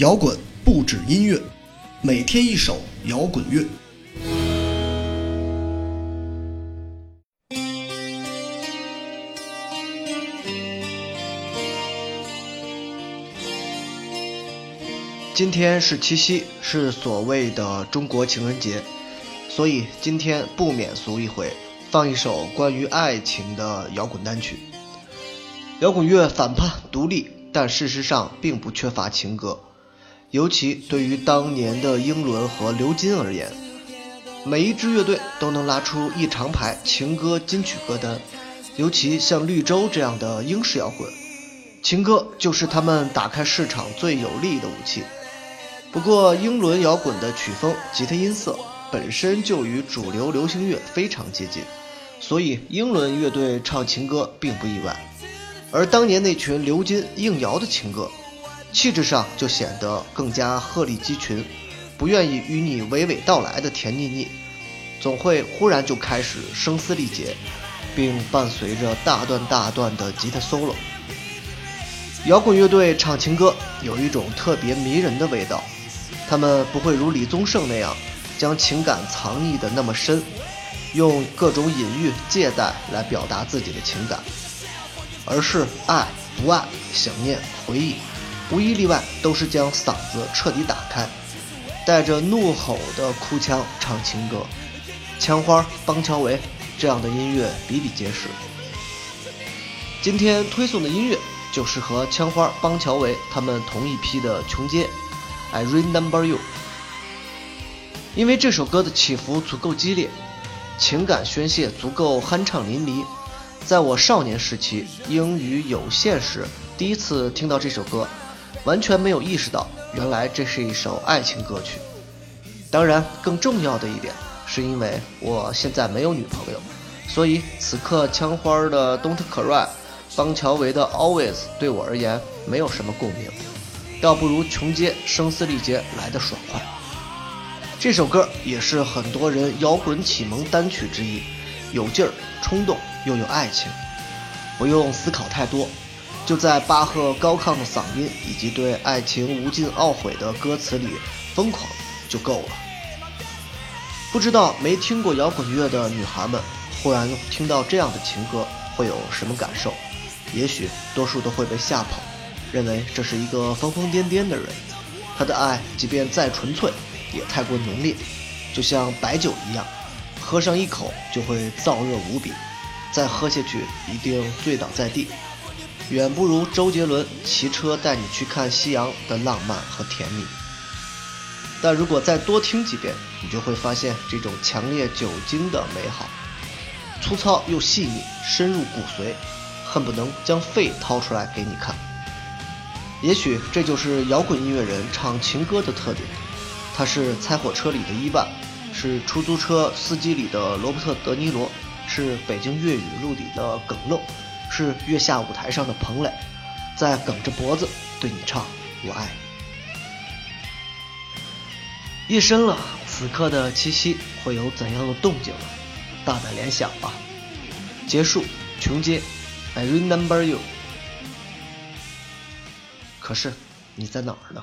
摇滚不止音乐，每天一首摇滚乐。今天是七夕，是所谓的中国情人节，所以今天不免俗一回，放一首关于爱情的摇滚单曲。摇滚乐反叛独立，但事实上并不缺乏情歌，尤其对于当年的英伦和流金而言，每一支乐队都能拉出一长排情歌金曲歌单，尤其像绿洲这样的英式摇滚，情歌就是他们打开市场最有力的武器。不过，英伦摇滚的曲风、吉他音色本身就与主流流行乐非常接近，所以英伦乐队唱情歌并不意外。而当年那群流金硬摇的情歌，气质上就显得更加鹤立鸡群，不愿意与你娓娓道来的甜腻腻，总会忽然就开始声嘶力竭，并伴随着大段大段的吉他 solo。摇滚乐队唱情歌有一种特别迷人的味道。他们不会如李宗盛那样将情感藏匿的那么深，用各种隐喻、借贷来表达自己的情感，而是爱、不爱、想念、回忆，无一例外都是将嗓子彻底打开，带着怒吼的哭腔唱情歌。枪花、邦乔维这样的音乐比比皆是。今天推送的音乐就是和枪花、邦乔维他们同一批的琼街。I remember you，因为这首歌的起伏足够激烈，情感宣泄足够酣畅淋漓。在我少年时期英语有限时，第一次听到这首歌，完全没有意识到原来这是一首爱情歌曲。当然，更重要的一点，是因为我现在没有女朋友，所以此刻枪花的 Don't Cry，邦乔维的 Always 对我而言没有什么共鸣。倒不如穷街声嘶力竭来的爽快。这首歌也是很多人摇滚启蒙单曲之一，有劲儿、冲动又有爱情，不用思考太多，就在巴赫高亢的嗓音以及对爱情无尽懊悔的歌词里疯狂就够了。不知道没听过摇滚乐的女孩们，忽然听到这样的情歌会有什么感受？也许多数都会被吓跑。认为这是一个疯疯癫癫的人，他的爱即便再纯粹，也太过浓烈，就像白酒一样，喝上一口就会燥热无比，再喝下去一定醉倒在地，远不如周杰伦骑车带你去看夕阳的浪漫和甜蜜。但如果再多听几遍，你就会发现这种强烈酒精的美好，粗糙又细腻，深入骨髓，恨不能将肺掏出来给你看。也许这就是摇滚音乐人唱情歌的特点。他是猜火车里的伊万，是出租车司机里的罗伯特·德尼罗，是北京粤语录里的耿漏，是月下舞台上的彭磊，在梗着脖子对你唱“我爱你”。夜深了，此刻的七夕会有怎样的动静呢？大胆联想吧。结束，琼街，I remember you。可是你在哪儿呢？